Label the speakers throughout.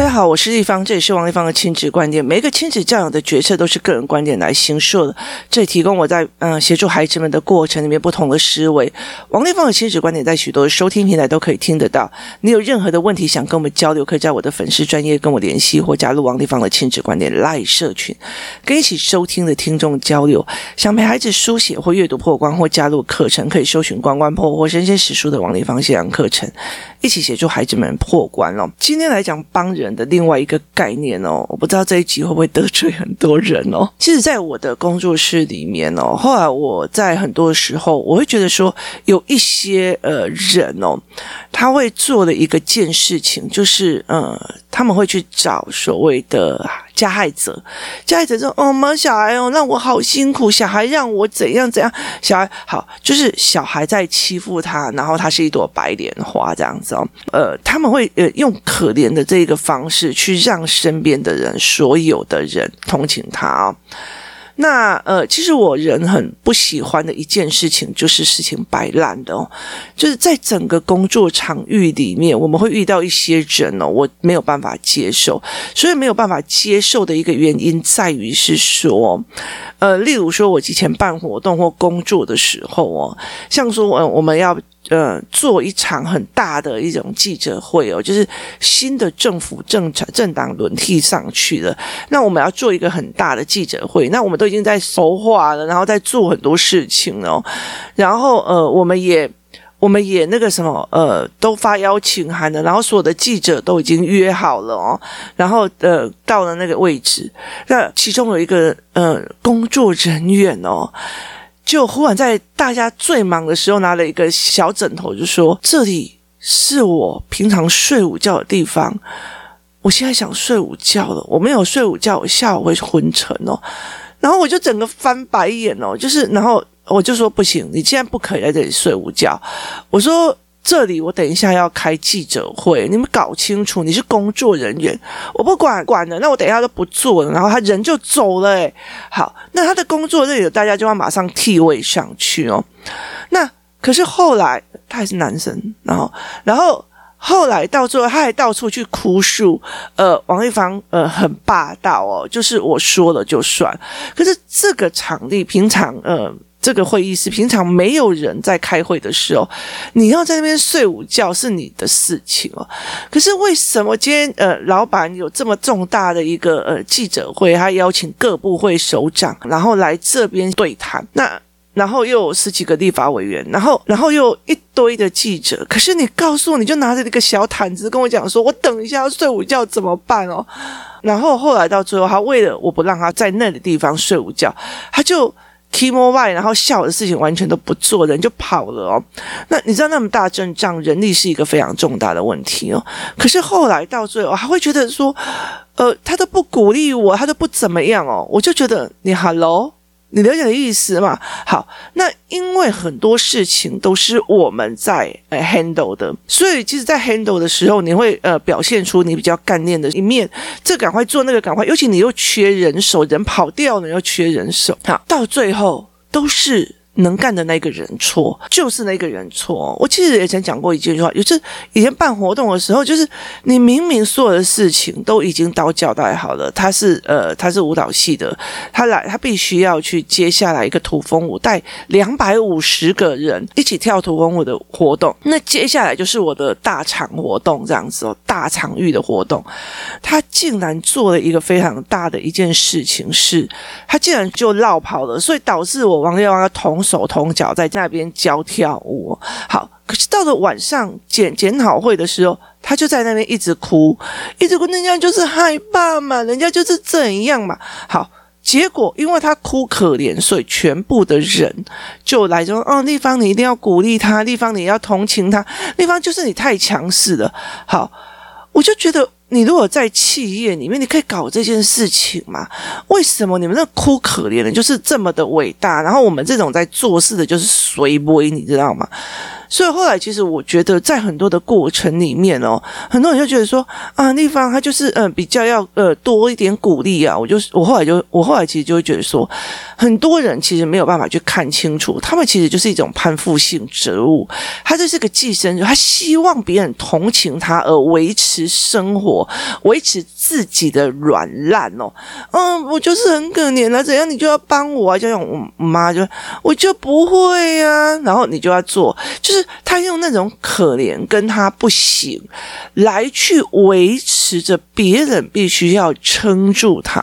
Speaker 1: 大家好，我是丽芳，这里是王丽芳的亲子观点。每一个亲子教养的决策都是个人观点来形塑的，这里提供我在嗯、协助孩子们的过程里面不同的思维。王丽芳的亲子观点在许多收听平台都可以听得到。你有任何的问题想跟我们交流，可以在我的粉丝专业跟我联系，或加入王丽芳的亲子观点赖社群，跟一起收听的听众交流。想陪孩子书写或阅读破关，或加入课程，可以搜寻关关破或神仙史书的王丽芳线上课程，一起协助孩子们破关哦。今天来讲帮人的另外一个概念哦，我不知道这一集会不会得罪很多人哦。其实，在我的工作室里面哦，后来我在很多时候，我会觉得说，有一些呃人哦，他会做的一个件事情，就是呃，他们会去找所谓的。加害者，加害者说：“哦妈，小孩哦，让我好辛苦，小孩让我怎样怎样，小孩好，就是小孩在欺负他，然后他是一朵白莲花这样子哦，呃，他们会呃用可怜的这个方式去让身边的人，所有的人同情他哦。”那呃，其实我人很不喜欢的一件事情，就是事情摆烂的哦。就是在整个工作场域里面，我们会遇到一些人哦，我没有办法接受。所以没有办法接受的一个原因在于是说，呃，例如说我之前办活动或工作的时候哦，像说呃，我们要。呃，做一场很大的一种记者会哦，就是新的政府政政党轮替上去了，那我们要做一个很大的记者会，那我们都已经在筹划了，然后在做很多事情哦，然后呃，我们也我们也那个什么呃，都发邀请函了，然后所有的记者都已经约好了哦，然后呃，到了那个位置，那其中有一个呃工作人员哦。就忽然在大家最忙的时候，拿了一个小枕头，就说：“这里是我平常睡午觉的地方，我现在想睡午觉了，我没有睡午觉，我下午会昏沉哦。”然后我就整个翻白眼哦，就是，然后我就说：“不行，你既然不可以在这里睡午觉。”我说。这里我等一下要开记者会，你们搞清楚，你是工作人员，我不管管了，那我等一下就不做了，然后他人就走了，好，那他的工作这里大家就要马上替位上去哦。那可是后来他还是男生，然后然后后来到最后他还到处去哭诉，呃，王一芳呃很霸道哦，就是我说了就算，可是这个场地平常呃。这个会议室平常没有人在开会的时候，你要在那边睡午觉是你的事情哦。可是为什么今天呃，老板有这么重大的一个呃记者会，他邀请各部会首长，然后来这边对谈，那然后又有十几个立法委员，然后然后又一堆的记者，可是你告诉我，你就拿着一个小毯子跟我讲说，我等一下要睡午觉怎么办哦？然后后来到最后，他为了我不让他在那个地方睡午觉，他就。Kimo Y 然后下午的事情完全都不做，人就跑了哦。那你知道那么大阵仗，人力是一个非常重大的问题哦。可是后来到最后，还会觉得说，呃，他都不鼓励我，他都不怎么样哦。我就觉得你 Hello。你了解的意思嘛？好，那因为很多事情都是我们在呃 handle 的，所以其实，在 handle 的时候，你会呃表现出你比较干练的一面，这赶快做，那个赶快，尤其你又缺人手，人跑掉了又缺人手，好，到最后都是。能干的那个人错，就是那个人错。我其实也曾讲过一句话，就是以前办活动的时候，就是你明明所有的事情都已经都交代好了，他是呃他是舞蹈系的，他来他必须要去接下来一个土风舞，带两百五十个人一起跳土风舞的活动。那接下来就是我的大场活动这样子哦，大场域的活动，他竟然做了一个非常大的一件事情，是他竟然就落跑了，所以导致我王耀王要同。手同脚在那边教跳舞，好，可是到了晚上检检讨会的时候，他就在那边一直哭，一直哭，人家就是害怕嘛，人家就是怎样嘛，好，结果因为他哭可怜，所以全部的人就来说，哦，丽芳你一定要鼓励他，丽芳你要同情他，丽芳就是你太强势了，好，我就觉得。你如果在企业里面，你可以搞这件事情吗？为什么你们那哭可怜的，就是这么的伟大？然后我们这种在做事的，就是随波，你知道吗？所以后来其实我觉得在很多的过程里面哦，很多人就觉得说啊，丽芳她就是嗯、呃、比较要呃多一点鼓励啊。我就我后来就我后来其实就会觉得说，很多人其实没有办法去看清楚，他们其实就是一种攀附性植物，他这是个寄生，他希望别人同情他而维持生活，维持自己的软烂哦。嗯，我就是很可怜啊，怎样你就要帮我啊？就像我妈就我就不会呀、啊，然后你就要做，就是他用那种可怜跟他不行来去维持着别人必须要撑住他，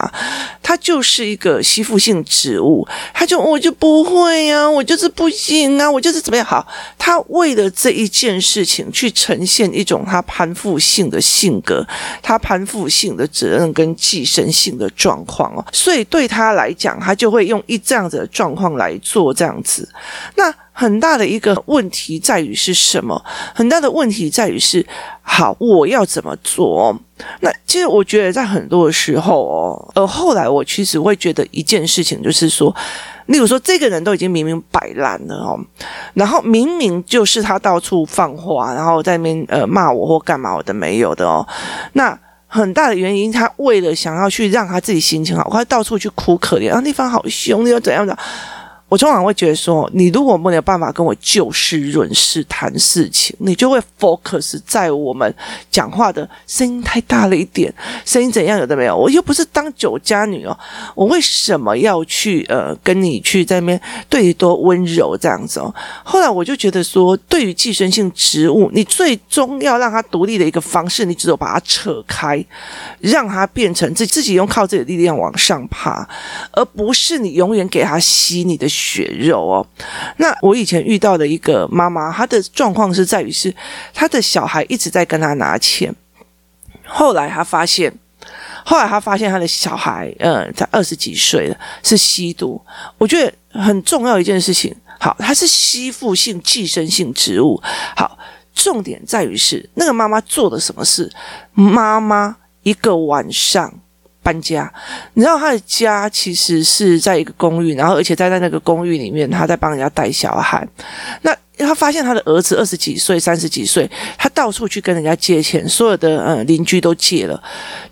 Speaker 1: 他就是一个吸附性植物，他就我就不会呀、啊，我就是不行啊，我就是怎么样好？他为了这一件事情去呈现一种他攀附性的性格，他攀附性的责任跟寄生性的状况哦，所以对他来讲，他就会用一这样子的状况来做这样子，那。很大的一个问题在于是什么？很大的问题在于是，好，我要怎么做？那其实我觉得在很多的时候哦，呃，后来我其实会觉得一件事情，就是说，例如说，这个人都已经明明摆烂了哦，然后明明就是他到处放话，然后在那边呃骂我或干嘛我都没有的哦。那很大的原因，他为了想要去让他自己心情好，他到处去哭可怜，啊，地方好凶，你要怎样的？我通常会觉得说，你如果没有办法跟我就事论事谈事情，你就会 focus 在我们讲话的声音太大了一点，声音怎样有的没有？我又不是当酒家女哦，我为什么要去呃跟你去在那边对多温柔这样子哦？后来我就觉得说，对于寄生性植物，你最终要让它独立的一个方式，你只有把它扯开，让它变成自自己用靠自己的力量往上爬，而不是你永远给它吸你的。血肉哦，那我以前遇到的一个妈妈，她的状况是在于是她的小孩一直在跟她拿钱，后来她发现，后来她发现她的小孩，呃，才二十几岁了，是吸毒。我觉得很重要一件事情，好，它是吸附性寄生性植物。好，重点在于是那个妈妈做了什么事？妈妈一个晚上。搬家，你知道他的家其实是在一个公寓，然后而且在在那个公寓里面，他在帮人家带小孩。那他发现他的儿子二十几岁、三十几岁，他到处去跟人家借钱，所有的呃邻居都借了。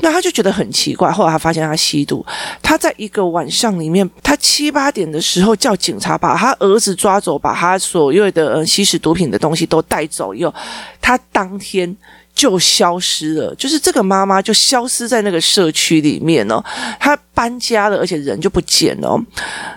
Speaker 1: 那他就觉得很奇怪。后来他发现他吸毒，他在一个晚上里面，他七八点的时候叫警察把他儿子抓走，把他所有的嗯吸食毒品的东西都带走以后，他当天。就消失了，就是这个妈妈就消失在那个社区里面哦，她搬家了，而且人就不见了。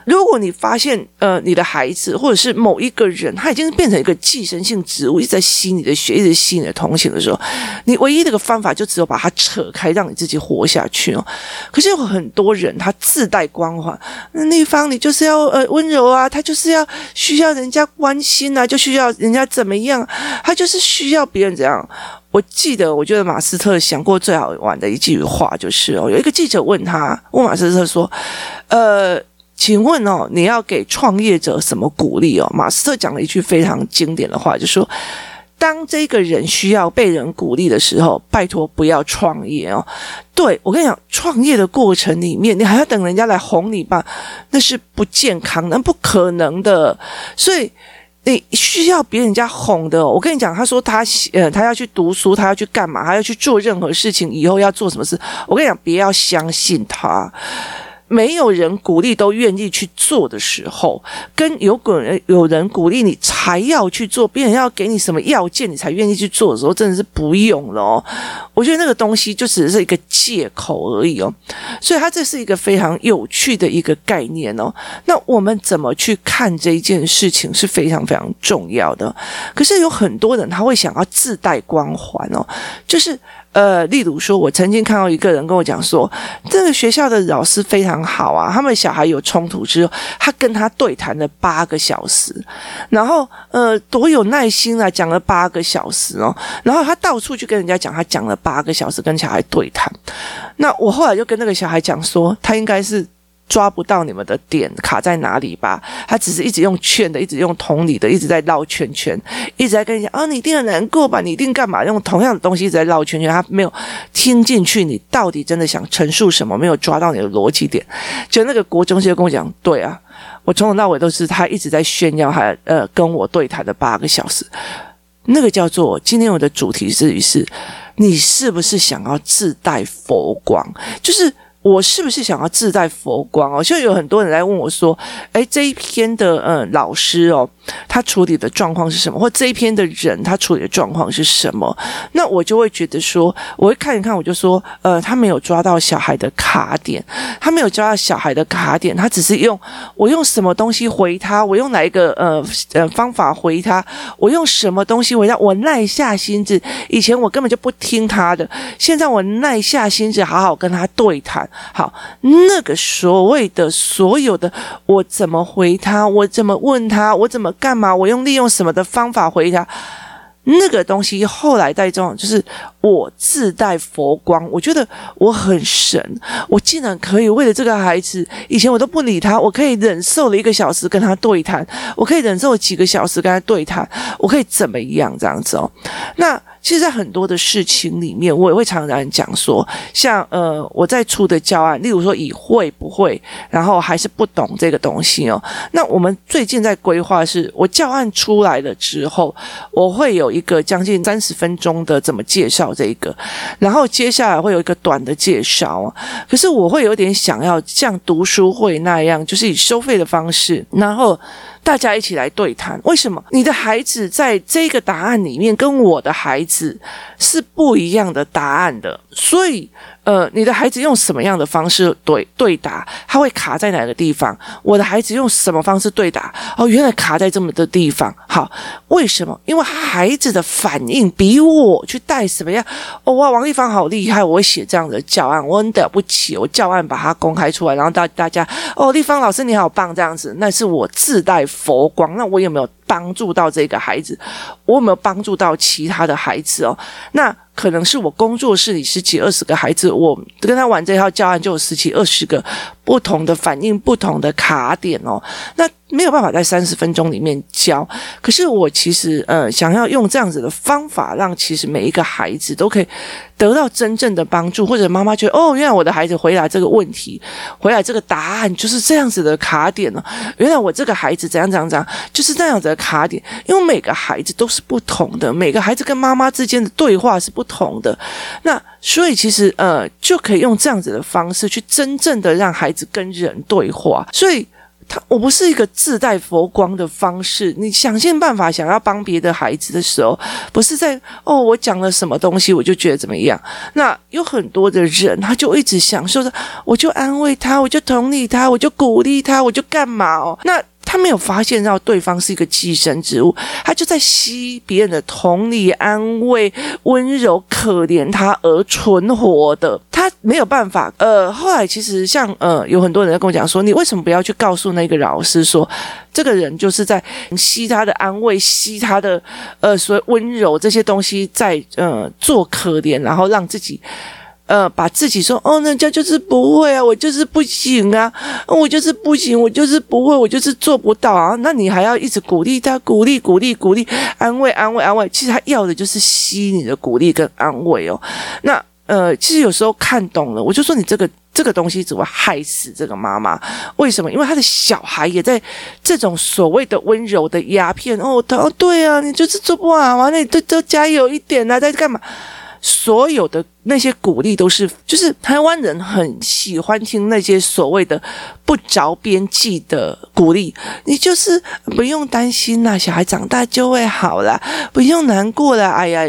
Speaker 1: 如果你发现呃你的孩子或者是某一个人，他已经变成一个寄生性植物，一直在吸你的血，一直吸你的同情的时候，你唯一的个方法就只有把它扯开，让你自己活下去哦。可是有很多人他自带光环，那丽芳你就是要呃温柔啊，他就是要需要人家关心啊，就需要人家怎么样，他就是需要别人怎样。我记得，我觉得马斯特想过最好玩的一句话就是哦，有一个记者问他，问马斯特说：“呃，请问哦，你要给创业者什么鼓励哦？”马斯特讲了一句非常经典的话，就说：“当这个人需要被人鼓励的时候，拜托不要创业哦。对”我跟你讲，创业的过程里面，你还要等人家来哄你吧？那是不健康，那不可能的。所以。你需要别人家哄的。我跟你讲，他说他呃，他要去读书，他要去干嘛？他要去做任何事情，以后要做什么事？我跟你讲，别要相信他。没有人鼓励都愿意去做的时候，跟有个人有人鼓励你才要去做，别人要给你什么要件你才愿意去做的时候，真的是不用了。我觉得那个东西就只是一个借口而已哦。所以它这是一个非常有趣的一个概念哦。那我们怎么去看这一件事情是非常非常重要的。可是有很多人他会想要自带光环哦，就是。呃，例如说，我曾经看到一个人跟我讲说，这个学校的老师非常好啊，他们小孩有冲突之后，他跟他对谈了八个小时，然后呃，多有耐心啊，讲了八个小时哦，然后他到处去跟人家讲，他讲了八个小时跟小孩对谈。那我后来就跟那个小孩讲说，他应该是抓不到你们的点卡在哪里吧？他只是一直用劝的，一直用同理的，一直在绕圈圈，一直在跟你讲啊，你一定很难过吧？你一定干嘛？用同样的东西一直在绕圈圈，他没有听进去，你到底真的想陈述什么？没有抓到你的逻辑点。就那个国中生就跟我讲，对啊，我从头到尾都是他一直在炫耀，还呃跟我对谈的八个小时。那个叫做今天我的主题是于是，你是不是想要自带佛光？就是。我是不是想要自带佛光哦？就有很多人来问我说：“诶，这一篇的嗯老师哦，他处理的状况是什么？或这一篇的人他处理的状况是什么？”那我就会觉得说，我会看一看，我就说：“呃，他没有抓到小孩的卡点，他没有抓到小孩的卡点，他只是用我用什么东西回他，我用哪一个呃呃方法回他，我用什么东西回他，我耐下心子，以前我根本就不听他的，现在我耐下心子，好好跟他对谈。”好，那个所谓的所有的，我怎么回他？我怎么问他？我怎么干嘛？我用利用什么的方法回他？那个东西后来带这种就是。我自带佛光，我觉得我很神，我竟然可以为了这个孩子，以前我都不理他，我可以忍受了一个小时跟他对谈，我可以忍受几个小时跟他对谈，我可以怎么样这样子哦？那其实，在很多的事情里面，我也会常常讲说，像呃，我在出的教案，例如说以会不会，然后还是不懂这个东西哦。那我们最近在规划是，我教案出来了之后，我会有一个将近三十分钟的怎么介绍。这一个，然后接下来会有一个短的介绍，可是我会有点想要像读书会那样，就是以收费的方式，然后大家一起来对谈。为什么你的孩子在这个答案里面跟我的孩子是不一样的答案的？所以。呃，你的孩子用什么样的方式对对答，他会卡在哪个地方？我的孩子用什么方式对答？哦，原来卡在这么的地方。好，为什么？因为孩子的反应比我去带什么样？哦哇，王丽芳好厉害，我会写这样的教案，我很了不起，我教案把它公开出来，然后大大家哦，丽芳老师你好棒，这样子，那是我自带佛光，那我有没有帮助到这个孩子？我有没有帮助到其他的孩子哦？那。可能是我工作室里十几二十个孩子，我跟他玩这套教案就有十几二十个不同的反应，不同的卡点哦。那没有办法在三十分钟里面教，可是我其实呃想要用这样子的方法，让其实每一个孩子都可以得到真正的帮助，或者妈妈觉得哦，原来我的孩子回答这个问题，回来这个答案就是这样子的卡点呢。原来我这个孩子怎样怎样怎样，就是这样子卡点。因为每个孩子都是不同的，每个孩子跟妈妈之间的对话是不同的。那所以其实呃就可以用这样子的方式去真正的让孩子跟人对话。所以。他我不是一个自带佛光的方式，你想尽办法想要帮别的孩子的时候，不是在哦，我讲了什么东西我就觉得怎么样？那有很多的人，他就一直享受着，我就安慰他，我就同理他，我就鼓励他，我就干嘛哦？那。他没有发现到对方是一个寄生植物，他就在吸别人的同理、安慰、温柔、可怜他而存活的。他没有办法。呃，后来其实像呃，有很多人在跟我讲说，你为什么不要去告诉那个老师说，这个人就是在吸他的安慰、吸他的呃所谓温柔这些东西在，在呃做可怜，然后让自己。呃，把自己说哦，人家就是不会啊，我就是不行啊，我就是不行，我就是不会，我就是做不到啊。那你还要一直鼓励他，鼓励鼓励鼓励，安慰安慰安慰。其实他要的就是吸你的鼓励跟安慰哦。那呃，其实有时候看懂了，我就说你这个这个东西只会害死这个妈妈。为什么？因为他的小孩也在这种所谓的温柔的鸦片哦，他哦对啊，你就是做不好啊，那你都都加油一点啊，在干嘛？所有的那些鼓励都是，就是台湾人很喜欢听那些所谓的不着边际的鼓励。你就是不用担心啦，小孩长大就会好啦，不用难过了。哎呀，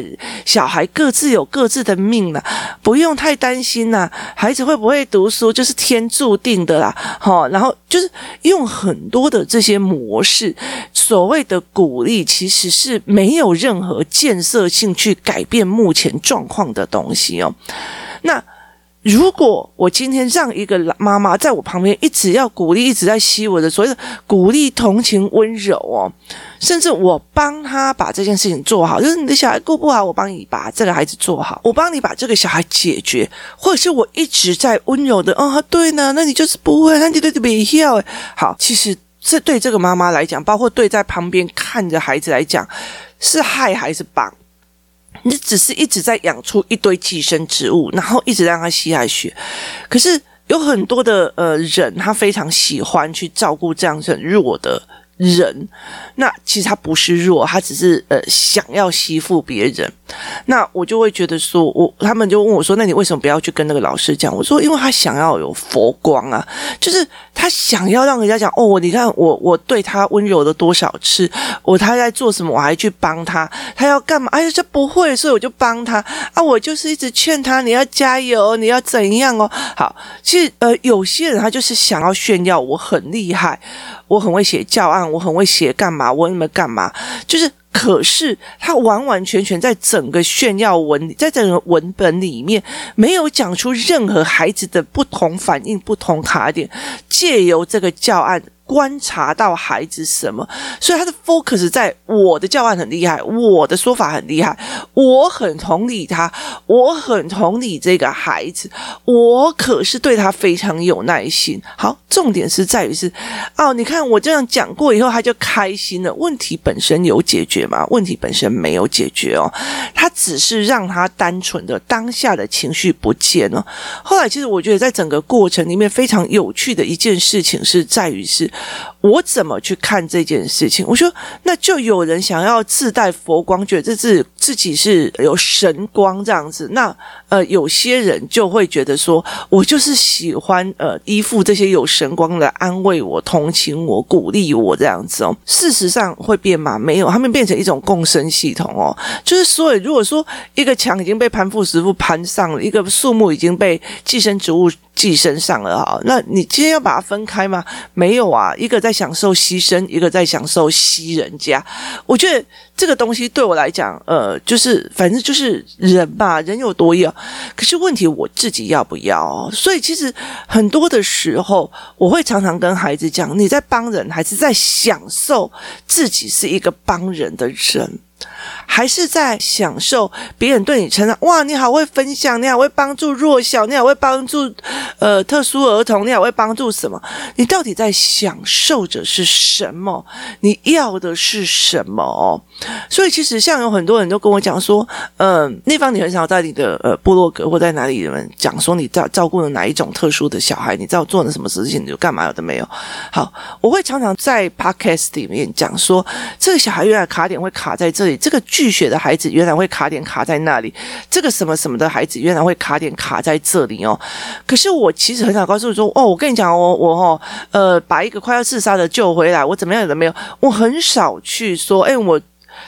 Speaker 1: 小孩各自有各自的命啦，不用太担心啦。孩子会不会读书就是天注定的啦。好，然后就是用很多的这些模式，所谓的鼓励其实是没有任何建设性去改变目前状况的东西哦，那如果我今天让一个妈妈在我旁边一直要鼓励，一直在吸我的所谓的鼓励、同情、温柔哦，甚至我帮他把这件事情做好，就是你的小孩过不好，我帮你把这个孩子做好，我帮你把这个小孩解决，或者是我一直在温柔的，哦，对呢，那你就是不会，那你对对别要，好，其实这对这个妈妈来讲，包括对在旁边看着孩子来讲，是害还是帮？你只是一直在养出一堆寄生植物，然后一直让它吸来血，可是有很多的呃人，他非常喜欢去照顾这样子弱的。人，那其实他不是弱，他只是呃想要吸附别人。那我就会觉得说，我他们就问我说：“那你为什么不要去跟那个老师讲？”我说：“因为他想要有佛光啊，就是他想要让人家讲哦，你看我我对他温柔了多少次，我他在做什么，我还去帮他，他要干嘛？哎呀，这不会，所以我就帮他啊。我就是一直劝他，你要加油，你要怎样哦？好，其实呃，有些人他就是想要炫耀我很厉害。”我很会写教案，我很会写干嘛？我怎么干嘛？就是，可是他完完全全在整个炫耀文，在整个文本里面没有讲出任何孩子的不同反应、不同卡点，借由这个教案。观察到孩子什么，所以他的 focus 在我的教案很厉害，我的说法很厉害，我很同理他，我很同理这个孩子，我可是对他非常有耐心。好，重点是在于是，哦，你看我这样讲过以后，他就开心了。问题本身有解决吗？问题本身没有解决哦，他只是让他单纯的当下的情绪不见了。后来，其实我觉得在整个过程里面非常有趣的一件事情是在于是。我怎么去看这件事情？我说，那就有人想要自带佛光，觉得这是自己是有神光这样子。那呃，有些人就会觉得说，我就是喜欢呃依附这些有神光的安慰我、同情我、鼓励我这样子哦。事实上会变吗？没有，他们变成一种共生系统哦。就是所以，如果说一个墙已经被攀附师傅攀上了，一个树木已经被寄生植物。寄身上了哈，那你今天要把它分开吗？没有啊，一个在享受牺牲，一个在享受吸人家。我觉得这个东西对我来讲，呃，就是反正就是人吧，人有多要，可是问题我自己要不要？所以其实很多的时候，我会常常跟孩子讲：你在帮人，还是在享受自己是一个帮人的人？还是在享受别人对你称赞，哇，你好会分享，你好会帮助弱小，你好会帮助呃特殊儿童，你好会帮助什么？你到底在享受着是什么？你要的是什么？哦所以其实像有很多人都跟我讲说，嗯、那方你很少在你的呃部落格或在哪里人讲说你照照顾了哪一种特殊的小孩，你知道做了什么事情，你就干嘛有的没有？好，我会常常在 podcast 里面讲说，这个小孩原来卡点会卡在这里，这个。巨血的孩子原来会卡点卡在那里，这个什么什么的孩子原来会卡点卡在这里哦。可是我其实很少告诉你说，哦，我跟你讲哦，我哦，呃，把一个快要自杀的救回来，我怎么样有的没有？我很少去说，哎，我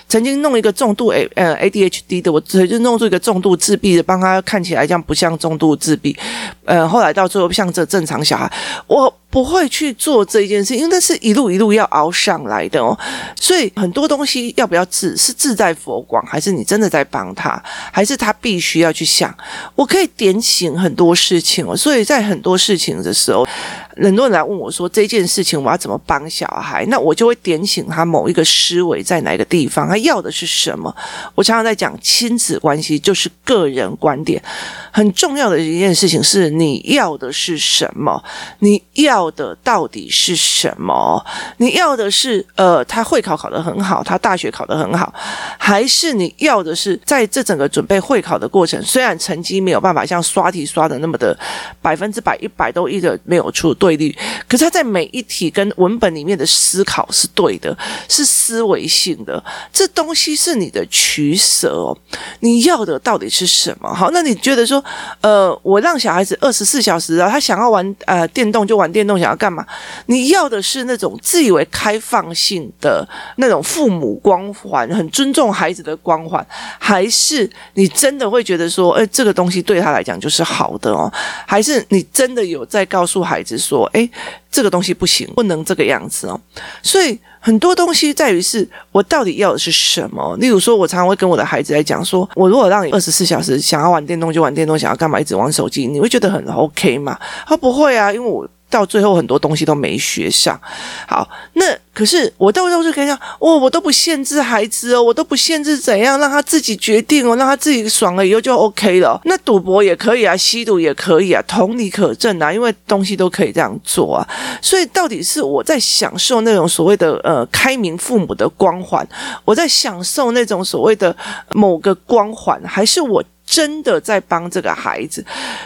Speaker 1: 曾经弄一个重度 A 呃 ADHD 的，我直接弄出一个重度自闭的，帮他看起来这样不像重度自闭，呃，后来到最后像这正常小孩，我。不会去做这一件事，因为那是一路一路要熬上来的哦。所以很多东西要不要自是自在佛光，还是你真的在帮他，还是他必须要去想？我可以点醒很多事情哦。所以在很多事情的时候，很多人来问我说，这件事情我要怎么帮小孩，那我就会点醒他某一个思维在哪个地方，他要的是什么？我常常在讲亲子关系就是个人观点，很重要的一件事情是你要的是什么？你要。要的到底是什么？你要的是呃，他会考考得很好，他大学考得很好，还是你要的是在这整个准备会考的过程，虽然成绩没有办法像刷题刷的那么的百分之百一百都一个没有出对率，可是他在每一题跟文本里面的思考是对的，是思维性的，这东西是你的取舍哦。你要的到底是什么？好，那你觉得说，呃，我让小孩子二十四小时啊，他想要玩呃电动就玩电动。想要干嘛？你要的是那种自以为开放性的那种父母光环，很尊重孩子的光环，还是你真的会觉得说，诶，这个东西对他来讲就是好的哦？还是你真的有在告诉孩子说，诶，这个东西不行，不能这个样子哦？所以很多东西在于是我到底要的是什么？例如说，我常常会跟我的孩子来讲说，我如果让你二十四小时想要玩电动就玩电动，想要干嘛一直玩手机，你会觉得很 OK 吗？他不会啊，因为我。到最后很多东西都没学上。好，那可是我到时候就可以讲，哦，我都不限制孩子哦，我都不限制怎样，让他自己决定哦，让他自己爽了以后就 OK 了。那赌博也可以啊，吸毒也可以啊，同理可证啊，因为东西都可以这样做啊。所以到底是我在享受那种所谓的呃开明父母的光环，我在享受那种所谓的某个光环，还是我？真的在帮这个孩子，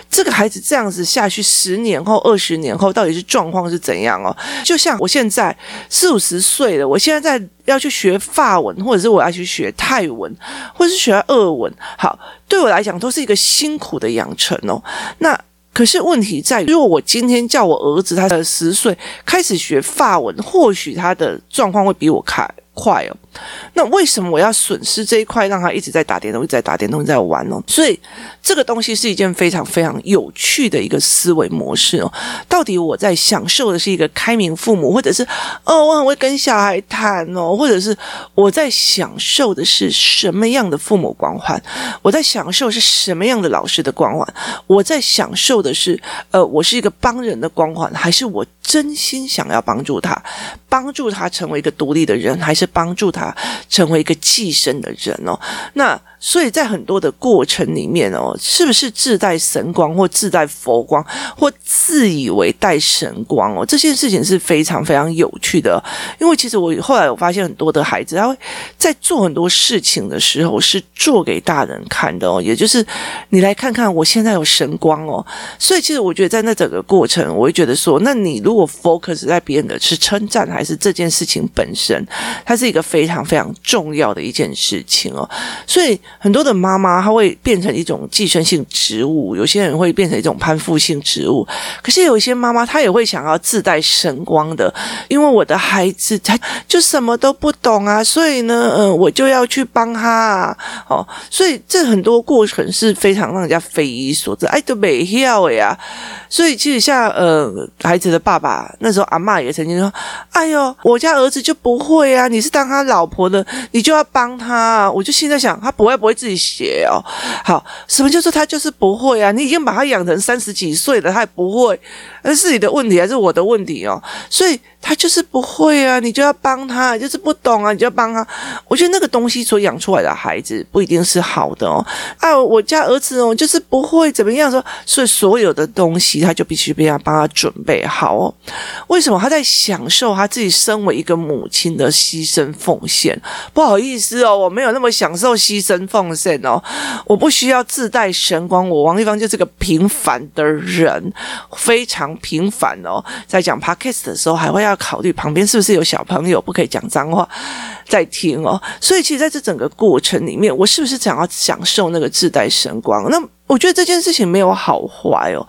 Speaker 1: 这个孩子这样子下去，十年后、二十年后，到底是状况是怎样哦？就像我现在四五十岁了，我现在在要去学法文，或者是我要去学泰文，或是学俄文，好，对我来讲都是一个辛苦的养成哦。那可是问题在于，如果我今天叫我儿子，他的十岁开始学法文，或许他的状况会比我开。快哦，那为什么我要损失这一块，让他一直在打电动，一直在打电动，在玩哦？所以这个东西是一件非常非常有趣的一个思维模式哦。到底我在享受的是一个开明父母，或者是哦，我很会跟小孩谈哦，或者是我在享受的是什么样的父母光环？我在享受是什么样的老师的光环？我在享受的是呃，我是一个帮人的光环，还是我真心想要帮助他，帮助他成为一个独立的人，还是？帮助他成为一个寄生的人哦，那。所以在很多的过程里面哦，是不是自带神光或自带佛光，或自以为带神光哦？这件事情是非常非常有趣的。因为其实我后来我发现很多的孩子，他会在做很多事情的时候是做给大人看的哦，也就是你来看看我现在有神光哦。所以其实我觉得在那整个过程，我会觉得说，那你如果 focus 在别人的是称赞，还是这件事情本身，它是一个非常非常重要的一件事情哦。所以。很多的妈妈，她会变成一种寄生性植物；有些人会变成一种攀附性植物。可是有一些妈妈，她也会想要自带神光的，因为我的孩子他就什么都不懂啊，所以呢，嗯、我就要去帮他啊。哦，所以这很多过程是非常让人家匪夷所思。哎，都没晓呀。所以其实像呃，孩子的爸爸那时候，阿嬷也曾经说：“哎呦，我家儿子就不会啊，你是当他老婆的，你就要帮他。”我就现在想，他不会不会自己写哦。好，什么就是他就是不会啊？你已经把他养成三十几岁了，他也不会，那是你的问题还是我的问题哦？所以。他就是不会啊，你就要帮他；就是不懂啊，你就要帮他。我觉得那个东西所养出来的孩子不一定是好的哦。啊，我家儿子哦，就是不会怎么样说，所以所有的东西他就必须被要帮他准备好哦。为什么他在享受他自己身为一个母亲的牺牲奉献？不好意思哦，我没有那么享受牺牲奉献哦。我不需要自带神光，我王丽芳就是个平凡的人，非常平凡哦。在讲 Podcast 的时候，还会要。考虑旁边是不是有小朋友，不可以讲脏话在听哦。所以其实在这整个过程里面，我是不是想要享受那个自带神光？那我觉得这件事情没有好坏哦。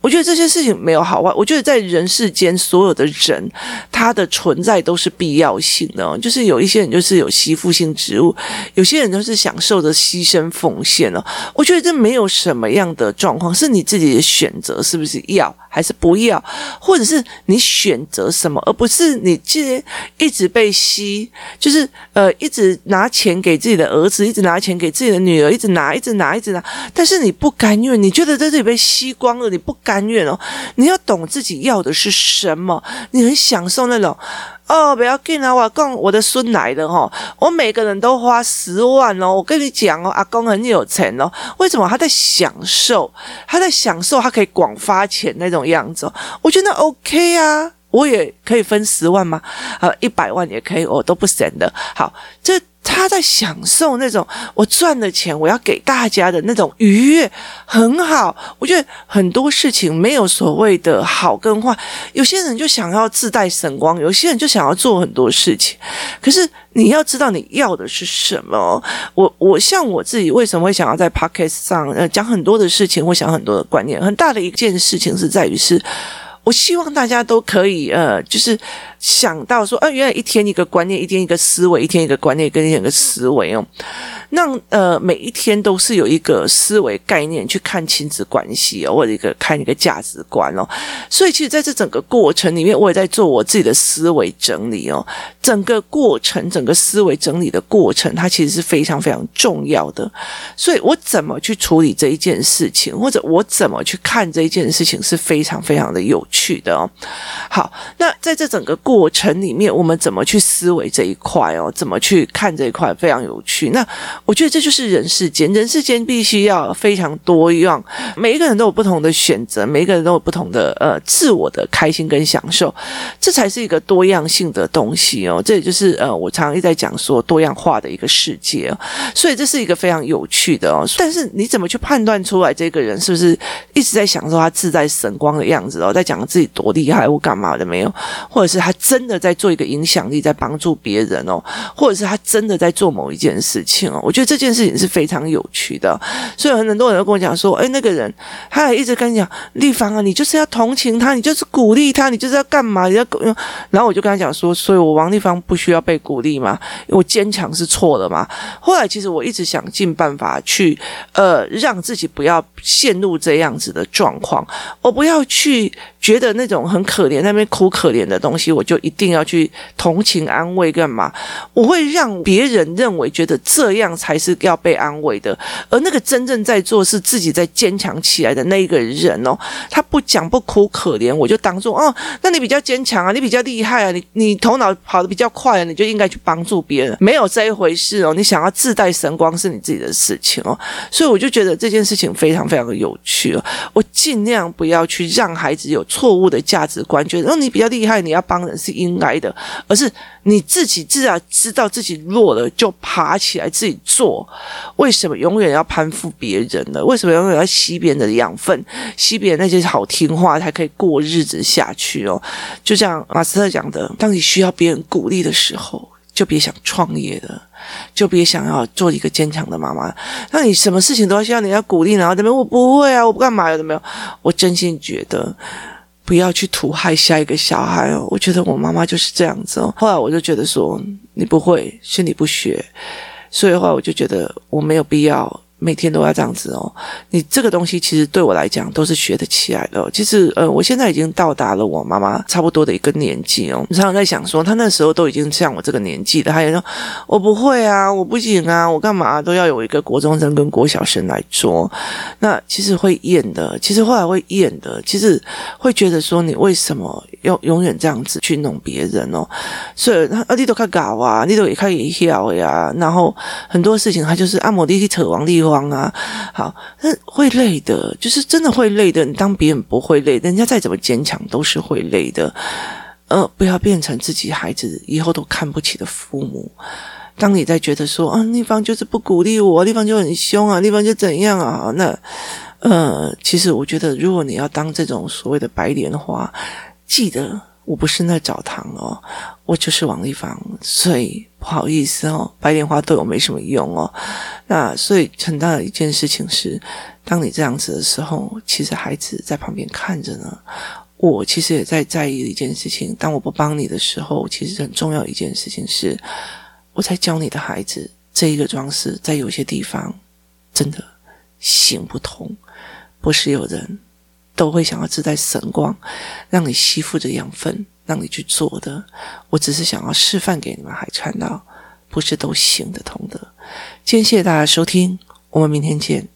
Speaker 1: 我觉得这件事情没有好坏。我觉得在人世间，所有的人他的存在都是必要性的哦。就是有一些人就是有吸附性植物，有些人就是享受着牺牲奉献哦。我觉得这没有什么样的状况，是你自己的选择，是不是要？还是不要，或者是你选择什么，而不是你既然一直被吸，就是呃一直拿钱给自己的儿子，一直拿钱给自己的女儿，一直拿，一直拿，一直拿，但是你不甘愿，你觉得在这里被吸光了，你不甘愿哦，你要懂自己要的是什么，你很享受那种。哦，不要紧啊！我讲我的孙来了哈，我每个人都花十万哦。我跟你讲哦，阿公很有钱哦。为什么他在享受？他在享受，他可以广发钱那种样子。我觉得 OK 啊，我也可以分十万吗？呃，一百万也可以，我都不省的。好，这。他在享受那种我赚的钱，我要给大家的那种愉悦，很好。我觉得很多事情没有所谓的好跟坏，有些人就想要自带神光，有些人就想要做很多事情。可是你要知道你要的是什么。我我像我自己为什么会想要在 Podcast 上呃讲很多的事情，或想很多的观念，很大的一件事情是在于是。我希望大家都可以，呃，就是想到说，啊，原来一天一个观念，一天一个思维，一天一个观念，跟一天一个思维哦。让呃每一天都是有一个思维概念去看亲子关系哦，或者一个看一个价值观哦。所以其实在这整个过程里面，我也在做我自己的思维整理哦。整个过程，整个思维整理的过程，它其实是非常非常重要的。所以我怎么去处理这一件事情，或者我怎么去看这一件事情，是非常非常的有趣的哦。好，那在这整个过过程里面，我们怎么去思维这一块哦？怎么去看这一块，非常有趣。那我觉得这就是人世间，人世间必须要非常多样，每一个人都有不同的选择，每一个人都有不同的呃自我的开心跟享受，这才是一个多样性的东西哦。这也就是呃我常常一直在讲说多样化的一个世界哦，所以这是一个非常有趣的哦。但是你怎么去判断出来这个人是不是一直在享受他自在神光的样子哦，在讲自己多厉害或干嘛的没有，或者是他真的在做一个影响力，在帮助别人哦，或者是他真的在做某一件事情哦。我觉得这件事情是非常有趣的，所以很多人都跟我讲说：“哎，那个人，他还一直跟你讲，丽芳啊，你就是要同情他，你就是鼓励他，你就是要干嘛？你要……然后我就跟他讲说，所以我王丽芳不需要被鼓励嘛，我坚强是错的嘛。后来其实我一直想尽办法去，呃，让自己不要陷入这样子的状况，我不要去觉得那种很可怜、那边哭可怜的东西，我就一定要去同情安慰干嘛？我会让别人认为觉得这样。才是要被安慰的，而那个真正在做是自己在坚强起来的那一个人哦，他不讲不哭可怜，我就当做哦，那你比较坚强啊，你比较厉害啊，你你头脑跑得比较快啊，你就应该去帮助别人，没有这一回事哦，你想要自带神光是你自己的事情哦，所以我就觉得这件事情非常非常的有趣哦，我尽量不要去让孩子有错误的价值观，觉得哦你比较厉害，你要帮人是应该的，而是你自己至少知道自己弱了就爬起来自己。做为什么永远要攀附别人呢？为什么永远要吸别人的养分，吸别人那些好听话才可以过日子下去哦？就像马斯特讲的，当你需要别人鼓励的时候，就别想创业了，就别想要做一个坚强的妈妈。那你什么事情都要需要人家鼓励，然后怎么我不会啊，我不干嘛有没有？我真心觉得不要去图害下一个小孩哦。我觉得我妈妈就是这样子哦。后来我就觉得说，你不会是你不学。所以的话，我就觉得我没有必要。每天都要这样子哦，你这个东西其实对我来讲都是学得起来的。其实呃，我现在已经到达了我妈妈差不多的一个年纪哦。我常常在想说，她那时候都已经像我这个年纪了，她也说我不会啊，我不行啊，我干嘛都要有一个国中生跟国小生来做。那其实会厌的，其实后来会厌的，其实会觉得说，你为什么要永远这样子去弄别人哦？所以啊，你都看搞啊，你都也看也笑呀。然后很多事情他就是按摩力去扯王力宏。啊，好，那会累的，就是真的会累的。你当别人不会累，人家再怎么坚强都是会累的。呃，不要变成自己孩子以后都看不起的父母。当你在觉得说啊，丽芳就是不鼓励我，丽芳就很凶啊，丽芳就怎样啊？那呃，其实我觉得，如果你要当这种所谓的白莲花，记得。我不是那澡堂哦，我就是王丽芳，所以不好意思哦，白莲花对我没什么用哦。那所以很大的一件事情是，当你这样子的时候，其实孩子在旁边看着呢。我其实也在在意一件事情，当我不帮你的时候，其实很重要一件事情是，我在教你的孩子这一个装饰，在有些地方真的行不通，不是有人。都会想要自带神光，让你吸附着养分，让你去做的。我只是想要示范给你们还看到，不是都行得通的。今天谢谢大家收听，我们明天见。